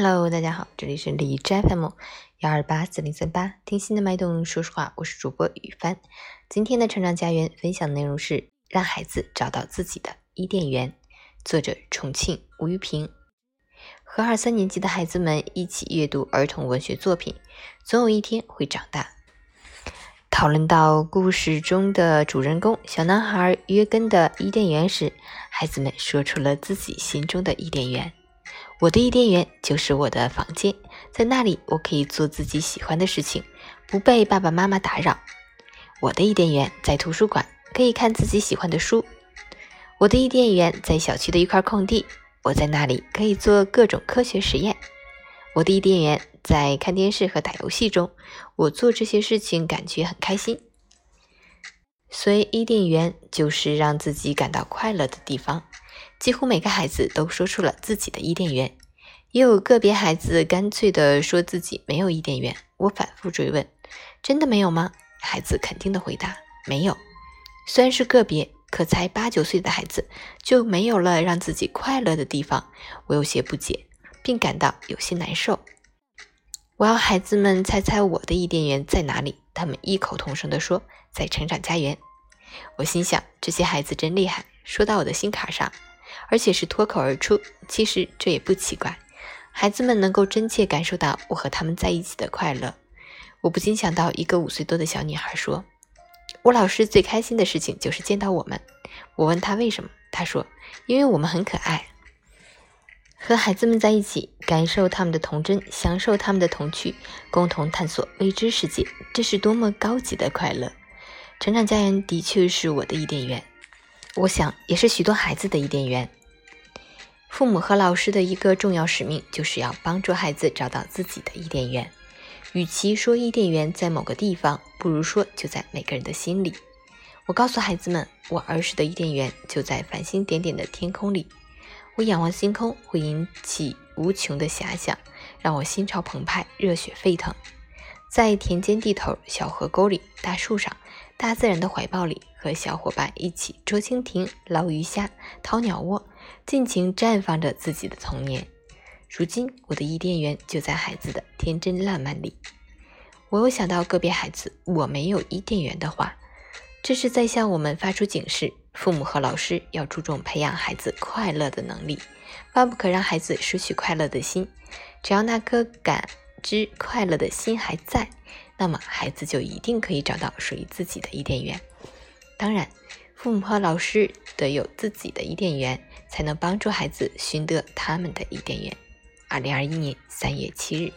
Hello，大家好，这里是荔枝 FM 幺二八四零三八，听心的脉动。说实话，我是主播雨帆。今天的成长家园分享内容是让孩子找到自己的伊甸园。作者：重庆吴玉平。和二三年级的孩子们一起阅读儿童文学作品，总有一天会长大。讨论到故事中的主人公小男孩约根的伊甸园时，孩子们说出了自己心中的伊甸园。我的伊甸园就是我的房间，在那里我可以做自己喜欢的事情，不被爸爸妈妈打扰。我的伊甸园在图书馆，可以看自己喜欢的书。我的伊甸园在小区的一块空地，我在那里可以做各种科学实验。我的伊甸园在看电视和打游戏中，我做这些事情感觉很开心。所以，伊甸园就是让自己感到快乐的地方。几乎每个孩子都说出了自己的伊甸园，也有个别孩子干脆地说自己没有伊甸园。我反复追问：“真的没有吗？”孩子肯定的回答：“没有。”虽然是个别，可才八九岁的孩子就没有了让自己快乐的地方，我有些不解，并感到有些难受。我要孩子们猜猜我的伊甸园在哪里。他们异口同声地说：“在成长家园。”我心想：这些孩子真厉害，说到我的心坎上。而且是脱口而出，其实这也不奇怪。孩子们能够真切感受到我和他们在一起的快乐，我不禁想到一个五岁多的小女孩说：“我老师最开心的事情就是见到我们。”我问她为什么，她说：“因为我们很可爱。”和孩子们在一起，感受他们的童真，享受他们的童趣，共同探索未知世界，这是多么高级的快乐！成长家园的确是我的伊甸园。我想，也是许多孩子的伊甸园。父母和老师的一个重要使命，就是要帮助孩子找到自己的伊甸园。与其说伊甸园在某个地方，不如说就在每个人的心里。我告诉孩子们，我儿时的伊甸园就在繁星点点的天空里。我仰望星空，会引起无穷的遐想，让我心潮澎湃，热血沸腾。在田间地头、小河沟里、大树上，大自然的怀抱里，和小伙伴一起捉蜻蜓、捞鱼虾、掏鸟窝，尽情绽放着自己的童年。如今，我的伊甸园就在孩子的天真烂漫里。我又想到个别孩子我没有伊甸园的话，这是在向我们发出警示：父母和老师要注重培养孩子快乐的能力，万不可让孩子失去快乐的心。只要那颗感。知快乐的心还在，那么孩子就一定可以找到属于自己的伊甸园。当然，父母和老师得有自己的伊甸园，才能帮助孩子寻得他们的伊甸园。二零二一年三月七日。